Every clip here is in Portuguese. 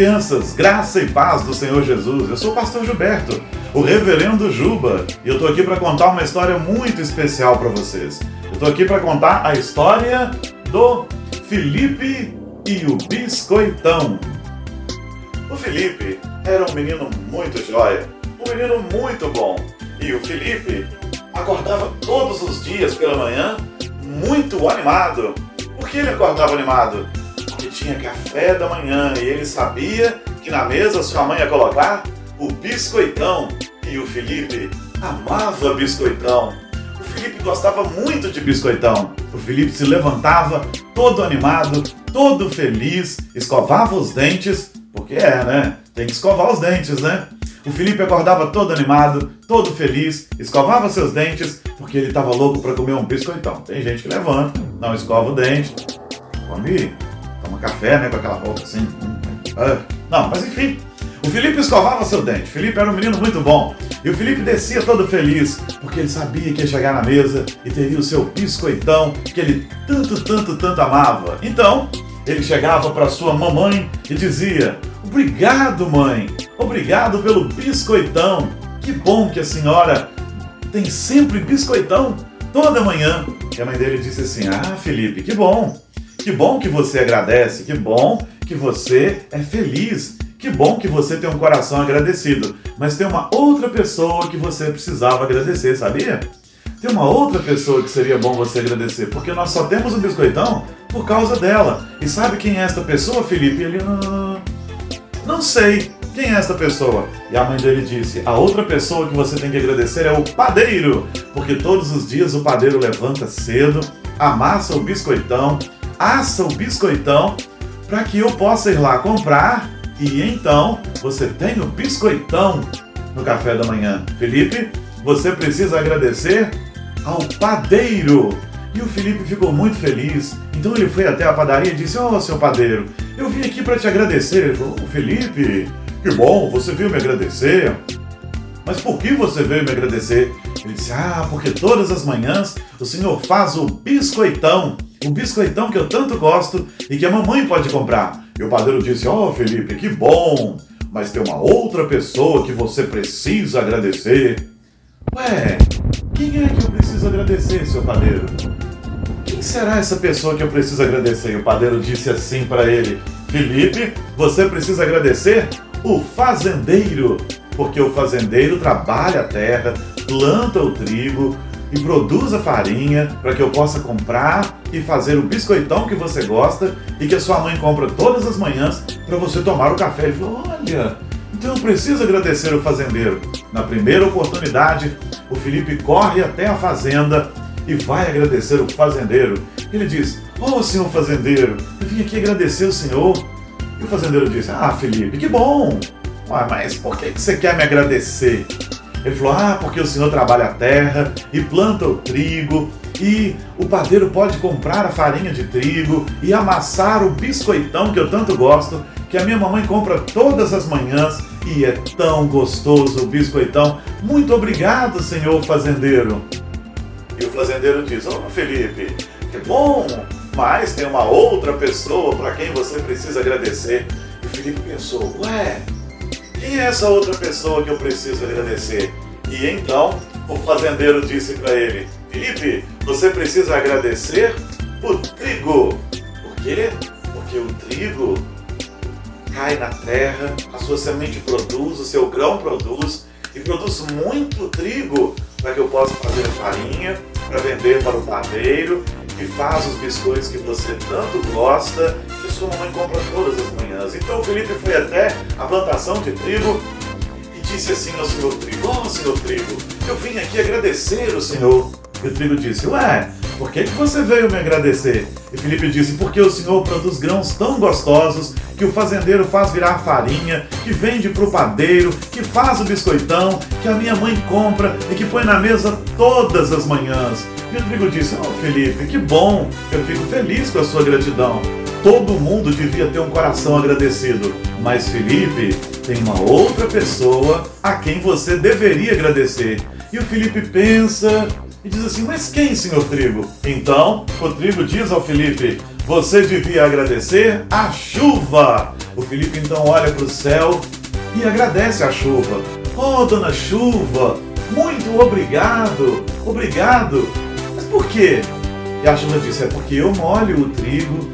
crianças, graça e paz do Senhor Jesus. Eu sou o pastor Gilberto, o reverendo Juba, e eu tô aqui para contar uma história muito especial para vocês. Eu tô aqui para contar a história do Felipe e o Biscoitão. O Felipe era um menino muito jóia, um menino muito bom. E o Felipe acordava todos os dias pela manhã muito animado. Por que ele acordava animado? Porque tinha café da manhã e ele sabia que na mesa sua mãe ia colocar o biscoitão. E o Felipe amava biscoitão. O Felipe gostava muito de biscoitão. O Felipe se levantava todo animado, todo feliz, escovava os dentes, porque é, né? Tem que escovar os dentes, né? O Felipe acordava todo animado, todo feliz, escovava seus dentes, porque ele estava louco para comer um biscoitão. Tem gente que levanta, não escova o dente, come, toma café, né, com aquela roupa assim. Ah, não, mas enfim, o Felipe escovava seu dente. O Felipe era um menino muito bom. E o Felipe descia todo feliz, porque ele sabia que ia chegar na mesa e teria o seu biscoitão que ele tanto, tanto, tanto amava. Então, ele chegava para sua mamãe e dizia: Obrigado, mãe. Obrigado pelo biscoitão. Que bom que a senhora tem sempre biscoitão toda manhã. E a mãe dele disse assim: Ah, Felipe, que bom. Que bom que você agradece. Que bom que você é feliz. Que bom que você tem um coração agradecido. Mas tem uma outra pessoa que você precisava agradecer, sabia? Tem uma outra pessoa que seria bom você agradecer, porque nós só temos um biscoitão por causa dela. E sabe quem é esta pessoa, Felipe? Ele. Ah, não sei. Quem é esta pessoa? E a mãe dele disse: A outra pessoa que você tem que agradecer é o padeiro, porque todos os dias o padeiro levanta cedo, amassa o biscoitão, assa o biscoitão, para que eu possa ir lá comprar e então você tem o biscoitão no café da manhã. Felipe, você precisa agradecer ao padeiro. E o Felipe ficou muito feliz. Então ele foi até a padaria e disse: Ó, oh, seu padeiro, eu vim aqui para te agradecer. Ele falou: Felipe, que bom, você veio me agradecer. Mas por que você veio me agradecer? Ele disse: Ah, porque todas as manhãs o senhor faz o biscoitão. O biscoitão que eu tanto gosto e que a mamãe pode comprar. E o padeiro disse: oh, Felipe, que bom. Mas tem uma outra pessoa que você precisa agradecer. Ué, quem é que eu preciso agradecer, seu padeiro? Quem será essa pessoa que eu preciso agradecer? E o padeiro disse assim para ele: Felipe, você precisa agradecer o fazendeiro, porque o fazendeiro trabalha a terra, planta o trigo e produz a farinha para que eu possa comprar e fazer o biscoitão que você gosta e que a sua mãe compra todas as manhãs para você tomar o café. Ele falou: Olha, então eu preciso agradecer o fazendeiro. Na primeira oportunidade, o Felipe corre até a fazenda e vai agradecer o fazendeiro. Ele diz: Oh, senhor fazendeiro, eu vim aqui agradecer o senhor. E o fazendeiro disse: Ah, Felipe, que bom! Ué, mas por que você quer me agradecer? Ele falou: Ah, porque o senhor trabalha a terra e planta o trigo, e o padeiro pode comprar a farinha de trigo e amassar o biscoitão que eu tanto gosto, que a minha mamãe compra todas as manhãs e é tão gostoso o biscoitão. Muito obrigado, senhor fazendeiro. E o fazendeiro diz: Ô oh, Felipe, que bom, mas tem uma outra pessoa para quem você precisa agradecer. E o Felipe pensou: Ué, quem é essa outra pessoa que eu preciso agradecer? E então o fazendeiro disse para ele: Felipe, você precisa agradecer o trigo. Por quê? Porque o trigo cai na terra, a sua semente produz, o seu grão produz e produz muito trigo para que eu possa fazer farinha, para vender para o padeiro que faz os biscoitos que você tanto gosta, sua mãe compra todas as manhãs. Então o Felipe foi até a plantação de trigo e disse assim ao senhor trigo: Ó oh, senhor trigo, eu vim aqui agradecer o senhor. E o trigo disse: Ué, por que, que você veio me agradecer? E Felipe disse: Porque o senhor produz grãos tão gostosos que o fazendeiro faz virar farinha, que vende para o padeiro, que faz o biscoitão, que a minha mãe compra e que põe na mesa todas as manhãs. O trigo disse: Oh, Felipe, que bom, eu fico feliz com a sua gratidão. Todo mundo devia ter um coração agradecido, mas Felipe tem uma outra pessoa a quem você deveria agradecer. E o Felipe pensa e diz assim: Mas quem, senhor Trigo? Então, o Trigo diz ao Felipe: você devia agradecer a chuva. O Felipe então olha para o céu e agradece a chuva. Oh, dona chuva, muito obrigado, obrigado. Por quê? E a chuva disse: é porque eu molho o trigo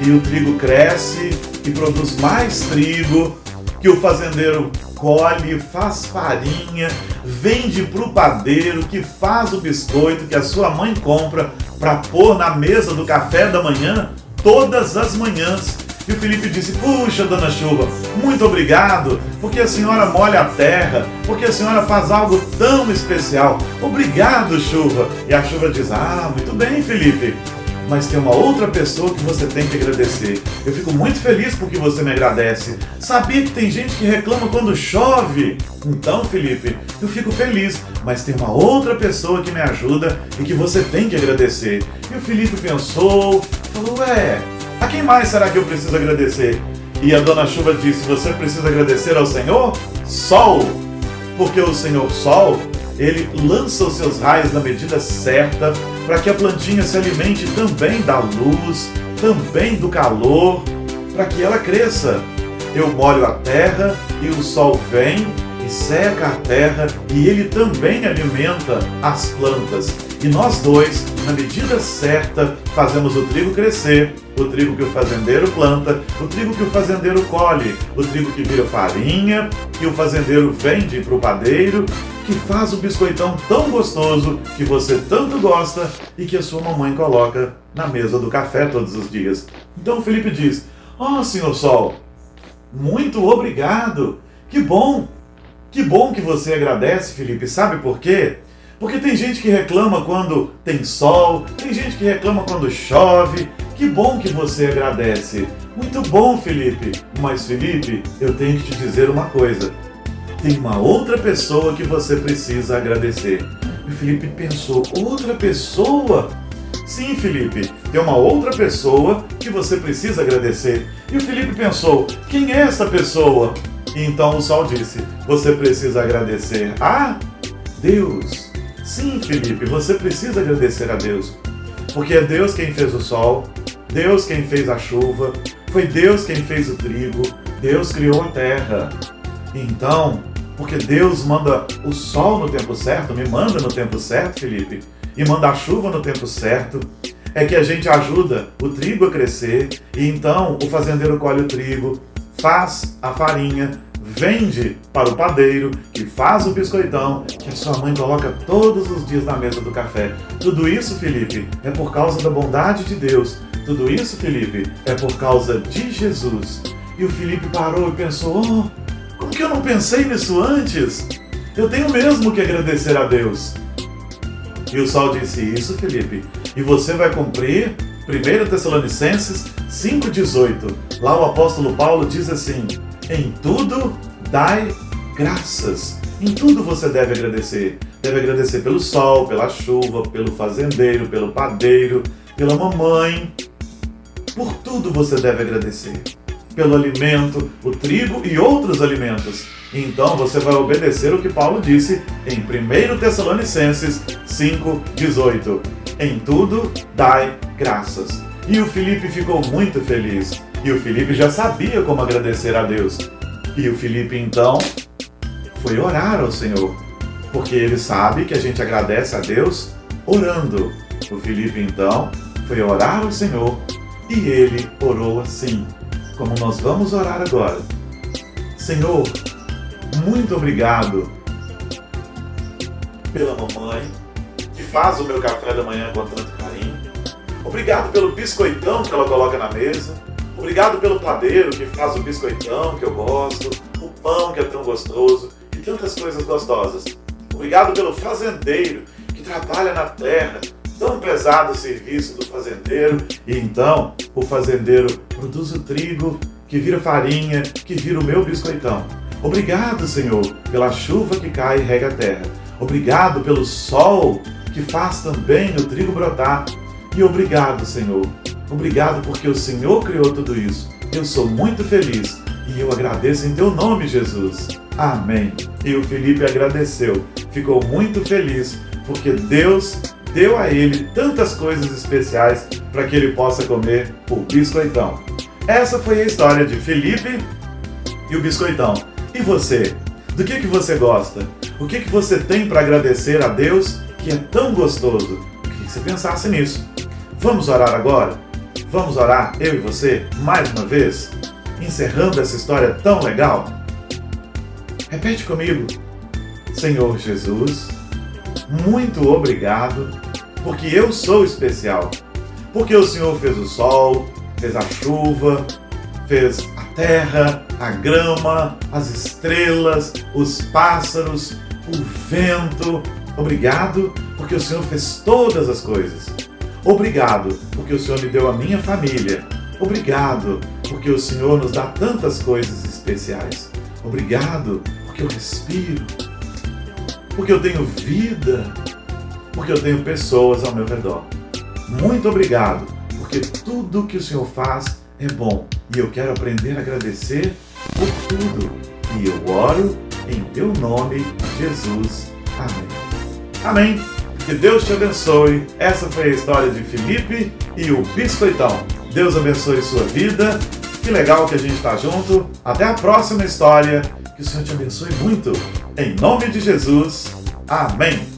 e o trigo cresce e produz mais trigo que o fazendeiro colhe, faz farinha, vende para o padeiro que faz o biscoito que a sua mãe compra para pôr na mesa do café da manhã todas as manhãs. E o Felipe disse: Puxa, dona Chuva, muito obrigado, porque a senhora molha a terra, porque a senhora faz algo tão especial. Obrigado, Chuva. E a Chuva diz: Ah, muito bem, Felipe mas tem uma outra pessoa que você tem que agradecer. Eu fico muito feliz porque você me agradece. Sabia que tem gente que reclama quando chove? Então, Felipe, eu fico feliz, mas tem uma outra pessoa que me ajuda e que você tem que agradecer. E o Felipe pensou, falou: Ué, a quem mais será que eu preciso agradecer? E a dona Chuva disse: Você precisa agradecer ao Senhor Sol, porque o Senhor Sol ele lança os seus raios na medida certa para que a plantinha se alimente também da luz, também do calor, para que ela cresça. Eu molho a terra e o sol vem e seca a terra e ele também alimenta as plantas. E nós dois, na medida certa, fazemos o trigo crescer, o trigo que o fazendeiro planta, o trigo que o fazendeiro colhe, o trigo que vira farinha, que o fazendeiro vende para o padeiro que faz o biscoitão tão gostoso que você tanto gosta e que a sua mamãe coloca na mesa do café todos os dias. Então Felipe diz: Oh, senhor Sol, muito obrigado. Que bom. Que bom que você agradece, Felipe. Sabe por quê? Porque tem gente que reclama quando tem sol, tem gente que reclama quando chove. Que bom que você agradece. Muito bom, Felipe. Mas, Felipe, eu tenho que te dizer uma coisa tem uma outra pessoa que você precisa agradecer. E Felipe pensou: outra pessoa? Sim, Felipe, tem uma outra pessoa que você precisa agradecer. E o Felipe pensou: quem é essa pessoa? E então o sol disse: você precisa agradecer a Deus. Sim, Felipe, você precisa agradecer a Deus. Porque é Deus quem fez o sol, Deus quem fez a chuva, foi Deus quem fez o trigo, Deus criou a terra. Então, porque Deus manda o sol no tempo certo, me manda no tempo certo, Felipe, e manda a chuva no tempo certo, é que a gente ajuda o trigo a crescer, e então o fazendeiro colhe o trigo, faz a farinha, vende para o padeiro, que faz o biscoitão, que a sua mãe coloca todos os dias na mesa do café. Tudo isso, Felipe, é por causa da bondade de Deus. Tudo isso, Felipe, é por causa de Jesus. E o Felipe parou e pensou: oh, como que eu não pensei nisso antes? Eu tenho mesmo que agradecer a Deus. E o Sol disse isso, Felipe. E você vai cumprir 1 Tessalonicenses 5,18. Lá o apóstolo Paulo diz assim: Em tudo dai graças. Em tudo você deve agradecer. Deve agradecer pelo sol, pela chuva, pelo fazendeiro, pelo padeiro, pela mamãe. Por tudo você deve agradecer pelo alimento, o trigo e outros alimentos. Então você vai obedecer o que Paulo disse em 1 Tessalonicenses 5,18. Em tudo dai graças. E o Felipe ficou muito feliz. E o Felipe já sabia como agradecer a Deus. E o Felipe então foi orar ao Senhor, porque ele sabe que a gente agradece a Deus orando. O Felipe então foi orar ao Senhor e ele orou assim: como nós vamos orar agora. Senhor, muito obrigado pela mamãe que faz o meu café da manhã com tanto carinho. Obrigado pelo biscoitão que ela coloca na mesa. Obrigado pelo padeiro que faz o biscoitão que eu gosto, o pão que é tão gostoso e tantas coisas gostosas. Obrigado pelo fazendeiro que trabalha na terra, tão pesado o serviço do fazendeiro, e então o fazendeiro produz o trigo que vira farinha, que vira o meu biscoitão. Obrigado, Senhor, pela chuva que cai e rega a terra. Obrigado pelo sol que faz também o trigo brotar. E obrigado, Senhor. Obrigado porque o Senhor criou tudo isso. Eu sou muito feliz e eu agradeço em teu nome, Jesus. Amém. E o Felipe agradeceu, ficou muito feliz porque Deus deu a ele tantas coisas especiais para que ele possa comer o biscoitão. Essa foi a história de Felipe e o biscoitão. E você? Do que, que você gosta? O que, que você tem para agradecer a Deus que é tão gostoso? Queria que você pensasse nisso. Vamos orar agora? Vamos orar, eu e você, mais uma vez? Encerrando essa história tão legal? Repete comigo. Senhor Jesus, muito obrigado, porque eu sou especial. Porque o Senhor fez o sol, fez a chuva, fez a terra, a grama, as estrelas, os pássaros, o vento. Obrigado, porque o Senhor fez todas as coisas. Obrigado, porque o Senhor me deu a minha família. Obrigado, porque o Senhor nos dá tantas coisas especiais. Obrigado, porque eu respiro porque eu tenho vida, porque eu tenho pessoas ao meu redor. Muito obrigado, porque tudo que o Senhor faz é bom e eu quero aprender a agradecer por tudo. E eu oro em teu nome, Jesus. Amém. Amém. Que Deus te abençoe. Essa foi a história de Felipe e o Biscoitão. Deus abençoe sua vida. Que legal que a gente está junto. Até a próxima história. Que o Senhor te abençoe muito. Em nome de Jesus. Amém.